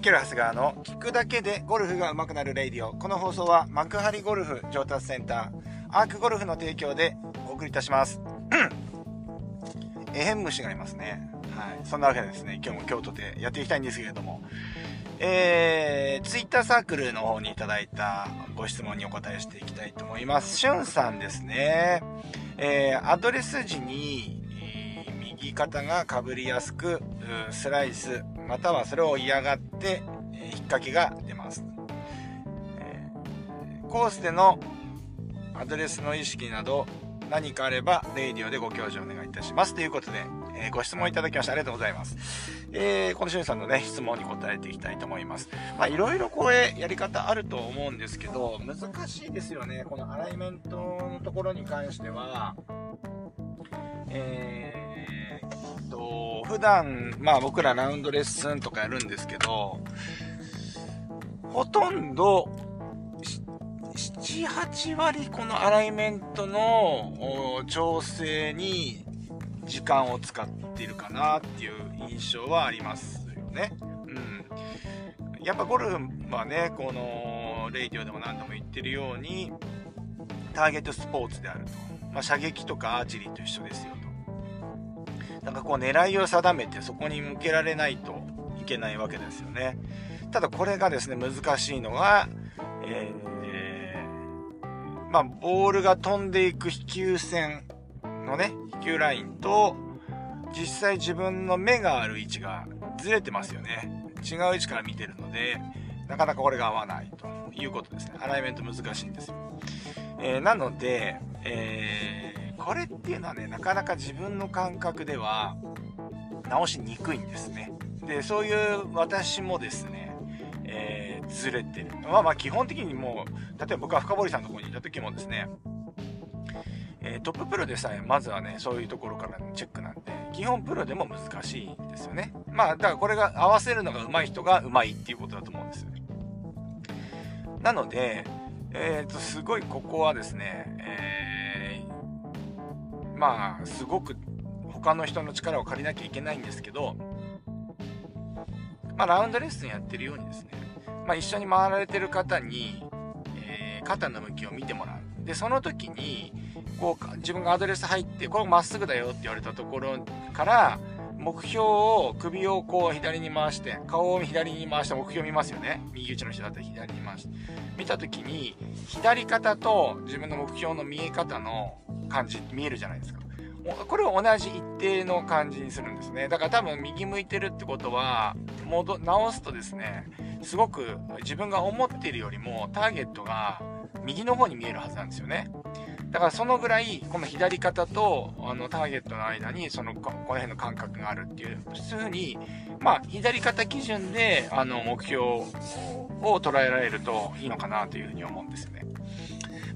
イケル・ハスガーの聞くだけでゴルフが上手くなるレイディオ。この放送は幕張ゴルフ上達センター、アークゴルフの提供でお送りいたします。えへん虫がいますね。はい。そんなわけでですね、今日も京都でやっていきたいんですけれども、えー、ツイッターサークルの方にいただいたご質問にお答えしていきたいと思います。しゅんさんですね。えー、アドレス時に、右肩がかぶりやすく、スライス、またはそれを嫌がって、えー、引っ掛けが出ます。えー、コースでのアドレスの意識など何かあれば、レイディオでご教授お願いいたします。ということで、えー、ご質問いただきましてありがとうございます。えー、このしゅんさんのね、質問に答えていきたいと思います。まあ、いろいろこれ、やり方あると思うんですけど、難しいですよね。このアライメントのところに関しては、えー、普段、まあ僕らラウンドレッスンとかやるんですけど、ほとんど、7、8割このアライメントの調整に時間を使っているかなっていう印象はありますよね。うん。やっぱゴルフはね、この、レイディオでも何度も言ってるように、ターゲットスポーツであると。まあ、射撃とかアーチェリーと一緒ですよと。なんかこう狙いを定めてそこに向けられないといけないわけですよね。ただこれがですね、難しいのが、えー、まあ、ボールが飛んでいく飛球線のね、飛球ラインと、実際自分の目がある位置がずれてますよね。違う位置から見てるので、なかなかこれが合わないということですね。アライメント難しいんですよ。えー、なので、えー、これっていうのはね、なかなか自分の感覚では直しにくいんですね。で、そういう私もですね、えー、ずれてる。まあまあ基本的にもう、例えば僕は深堀さんのとこにいた時もですね、えー、トッププロでさえまずはね、そういうところからチェックなんで、基本プロでも難しいんですよね。まあ、だからこれが合わせるのが上手い人が上手いっていうことだと思うんですよね。なので、えっ、ー、と、すごいここはですね、えー、まあ、すごく他の人の力を借りなきゃいけないんですけど、まあ、ラウンドレッスンやってるようにですね、まあ、一緒に回られてる方に、えー、肩の向きを見てもらう。で、その時に、こう自分がアドレス入ってこれまっすぐだよって言われたところから目標を首をこう左に回して顔を左に回して目標見ますよね。右打ちの人だったら左に回して。見た時に左肩と自分の目標の見え方の感じ見えるじゃないですか。これを同じ一定の感じにするんですね。だから多分右向いてるってことは戻直すとですねすごく自分が思っているよりもターゲットが右の方に見えるはずなんですよね。だからそのぐらい、この左肩とあのターゲットの間に、その、この辺の感覚があるっていう、ふうに、まあ、左肩基準で、あの、目標を捉えられるといいのかなというふうに思うんですよね。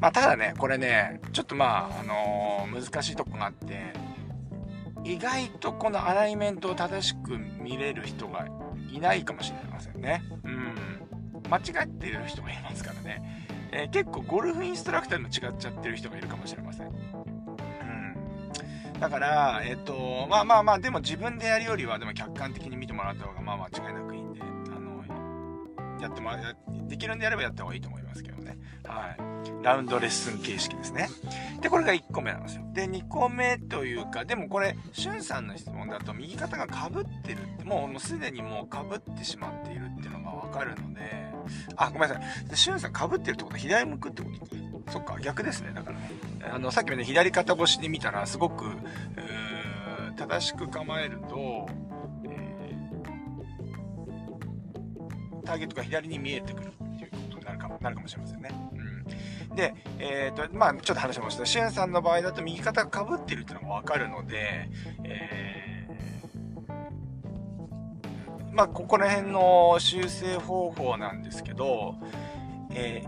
まあ、ただね、これね、ちょっとまあ、あのー、難しいとこがあって、意外とこのアライメントを正しく見れる人がいないかもしれませんね。うん。間違ってる人がいますからね。えー、結構ゴルフインストラクターも違っちゃってる人がいるかもしれません。うん。だから、えっ、と、まあまあまあ、でも自分でやるよりは、でも客観的に見てもらった方が、まあ間違いなくいいんで、あの、やってもらできるんでやればやった方がいいと思いますけどね。はい。ラウンドレッスン形式ですね。で、これが1個目なんですよ。で、2個目というか、でもこれ、しゅんさんの質問だと、右肩が被ってるって、もうもうすでにもう被ってしまっているっていうのがわかるので、あ、ごめんなさい。しゅんさん被ってるってこと？は左向くってこと？そっか、逆ですね。だからね。あの、さっきまで左肩越しで見たら、すごく、正しく構えると、えー、ターゲットが左に見えてくるっていうことになるかも、なるかもしれませんね。うん。で、えっ、ー、と、まあちょっと話しました。しゅんさんの場合だと右肩が被ってるっていうのがわかるので、えーまあ、ここら辺の修正方法なんですけど、え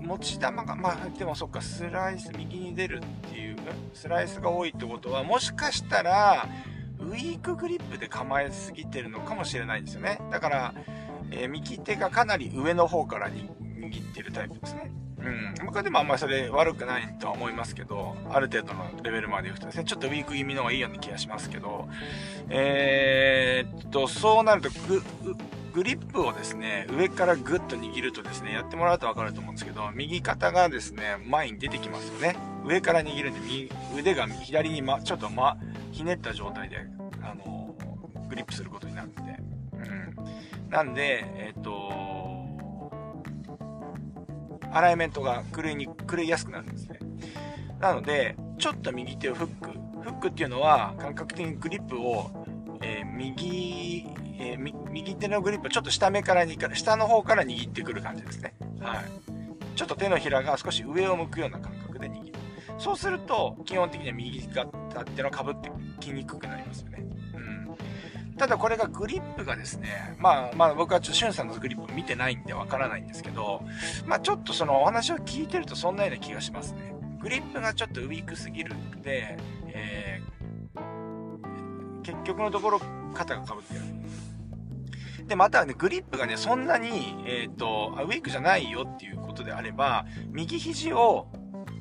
ー、持ち球が、まあ、でもそっか、スライス、右に出るっていう、スライスが多いってことは、もしかしたら、ウィークグリップで構えすぎてるのかもしれないですよね。だから、えー、右手がかなり上の方から握ってるタイプですね。うん。僕はでもあんまりそれ悪くないとは思いますけど、ある程度のレベルまでいくとですね、ちょっとウィーク気味の方がいいような気がしますけど、えー、っと、そうなるとグ、リップをですね、上からグッと握るとですね、やってもらうとわかると思うんですけど、右肩がですね、前に出てきますよね。上から握るんで、右腕が左に、ま、ちょっとま、ひねった状態で、あの、グリップすることになるんで。うん。なんで、えっ、と、アライメントが狂いに、狂いやすくなるんですね。なので、ちょっと右手をフック。フックっていうのは、感覚的にグリップを、えー、右、えー、右手のグリップをちょっと下目からに、下の方から握ってくる感じですね。はい。ちょっと手のひらが少し上を向くような感覚で握る。そうすると、基本的には右肩っていうのは被ってきにくくなりますよね。ただこれがグリップがですね、まあまあ僕はちょっとしゅんさんのグリップ見てないんでわからないんですけど、まあちょっとそのお話を聞いてるとそんなような気がしますね。グリップがちょっとウィークすぎるんで、えー、結局のところ肩がかぶってる。で、またね、グリップがね、そんなに、えっ、ー、と、ウィークじゃないよっていうことであれば、右肘を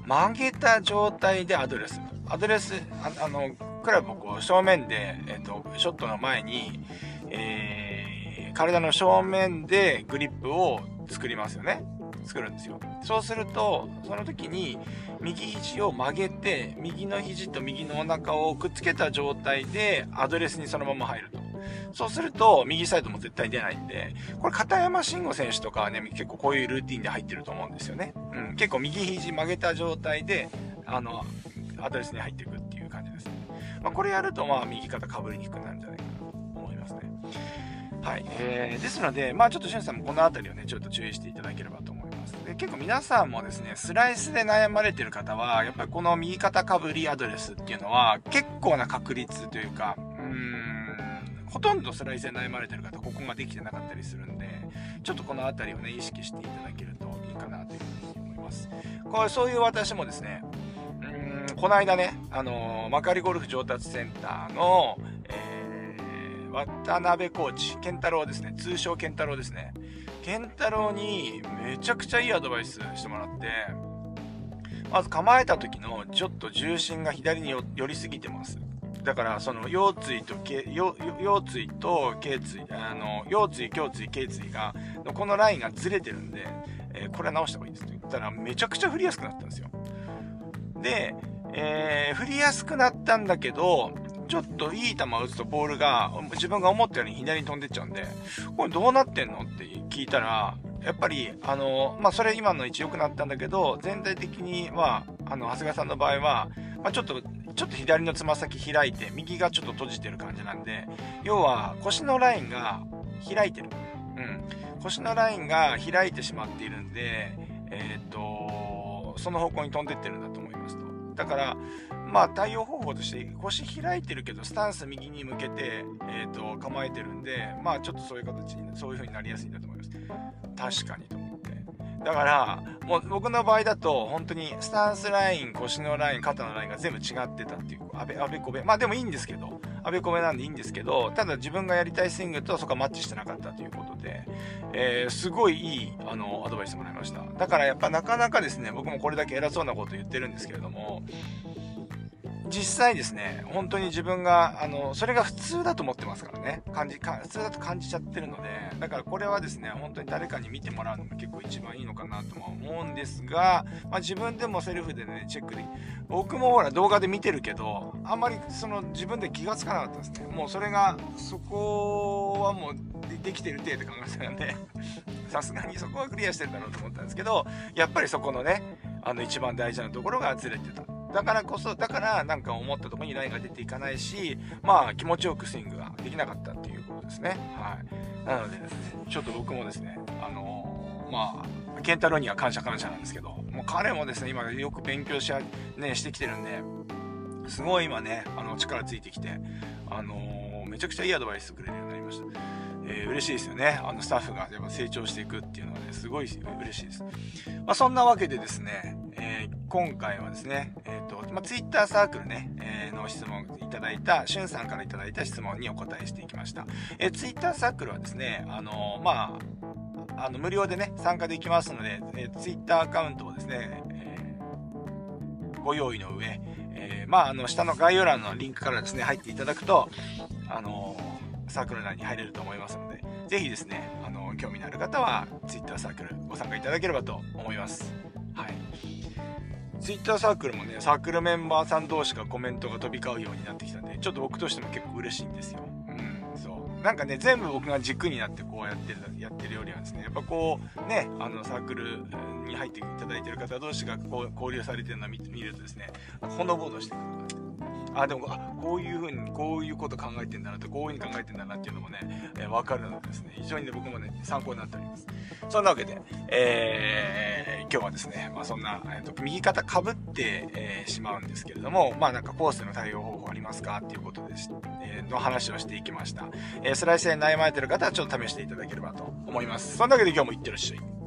曲げた状態でアドレス。アドレス、あの、クラブをこう正面で、えっ、と、ショットの前に、えー、体の正面でグリップを作りますよね。作るんですよ。そうすると、その時に右肘を曲げて、右の肘と右のお腹をくっつけた状態でアドレスにそのまま入ると。そうすると、右サイドも絶対出ないんで、これ片山慎吾選手とかはね、結構こういうルーティンで入ってると思うんですよね。うん、結構右肘曲げた状態で、あの、アドレスに入っていくまあ、これやると、まあ、右肩かぶりにくくなるんじゃないかなと思いますね。はい。えー、ですので、まあちょっとしゅんさんもこの辺りをね、ちょっと注意していただければと思いますで結構皆さんもですね、スライスで悩まれてる方は、やっぱりこの右肩かぶりアドレスっていうのは結構な確率というか、うーん、ほとんどスライスで悩まれてる方、ここができてなかったりするんで、ちょっとこの辺りをね、意識していただけるといいかなというふうに思います。これ、そういう私もですね、この間ね、あの、幕張ゴルフ上達センターの、えー、渡辺コーチ、健太郎ですね、通称健太郎ですね。健太郎にめちゃくちゃいいアドバイスしてもらって、まず構えた時のちょっと重心が左に寄りすぎてます。だからその腰椎と腰椎と頸椎あの腰椎胸椎頸椎がこのラインがずれてるんで、えー、これは直した方がいいですって言ったらめちゃくちゃ振りやすくなったんですよで、えー、振りやすくなったんだけどちょっといい球を打つとボールが自分が思ったように左に飛んでっちゃうんで、これどうなってんのって聞いたら、やっぱり、あの、まあ、それ今の位置良くなったんだけど、全体的には、あの、長谷川さんの場合は、まあ、ちょっと、ちょっと左のつま先開いて、右がちょっと閉じてる感じなんで、要は腰のラインが開いてる。うん。腰のラインが開いてしまっているんで、えっ、と、その方向に飛んでってるんだと思いますと。だから、まあ対応方法として腰開いてるけどスタンス右に向けて、えーと、構えてるんでまあちょっとそういう形にそういう風になりやすいんだと思います。確かにと思って。だからもう僕の場合だと本当にスタンスライン腰のライン肩のラインが全部違ってたっていうあべあべこべ。まあでもいいんですけどあべこべなんでいいんですけどただ自分がやりたいスイングとそこはマッチしてなかったということで、えー、すごいいいあのアドバイスもらいました。だからやっぱなかなかですね僕もこれだけ偉そうなこと言ってるんですけれども実際ですね、本当に自分が、あの、それが普通だと思ってますからね。感じ、普通だと感じちゃってるので、だからこれはですね、本当に誰かに見てもらうのが結構一番いいのかなとは思うんですが、まあ、自分でもセルフでね、チェックで僕もほら動画で見てるけど、あんまりその自分で気がつかなかったですね。もうそれが、そこはもうでできてる程度考えてたんで、さすがにそこはクリアしてるだろうと思ったんですけど、やっぱりそこのね、あの一番大事なところがずれてた。だからこそ、だからなんか思ったところにラインが出ていかないし、まあ気持ちよくスイングができなかったっていうことですね。はい。なので、ちょっと僕もですね、あのー、まあ、健太郎には感謝感謝なんですけど、もう彼もですね、今よく勉強し,、ね、してきてるんで、すごい今ね、あの力ついてきて、あのー、めちゃくちゃいいアドバイスくれるようになりました。えー、嬉しいですよね。あのスタッフがやっぱ成長していくっていうのはね、すごい嬉しいです。まあ、そんなわけでですね、今回はですね、え、ー、と、まあ、ツイッターサークルね、えの質問いただいた、しゅんさんからいただいた質問にお答えしていきました。えツイッターサークルはですね、あのまあ、あの無料でね、参加できますので、えツイッターアカウントをですね、えご用意の上、えまあ、あの、下の概要欄のリンクからですね、入っていただくと、あのサークル内に入れると思いますので、ぜひですね、あの、興味のある方は、ツイッターサークルご参加いただければと思います。はい。ツイッターサークルもね、サークルメンバーさん同士がコメントが飛び交うようになってきたんで、ちょっと僕としても結構嬉しいんですよ。うん、そう。なんかね、全部僕が軸になってこうやってる、やってるよりはですね、やっぱこう、ね、あの、サークルに入っていただいてる方同士がこう交流されてるのを見るとですね、ほのぼのしてくる。あ、でも、あ、こういう風に、こういうこと考えてんだなと、こういう風に考えてんだなっていうのもね、えー、わかるのでですね、非常にね、僕もね、参考になっております。そんなわけで、えー、今日はですね、まあそんな、えーと、右肩かぶって、えー、しまうんですけれども、まあなんかコースの対応方法ありますかっていうことでし、えー、の話をしていきました。え、スライスで悩まれてる方はちょっと試していただければと思います。そんなわけで今日もいってらっしゃい。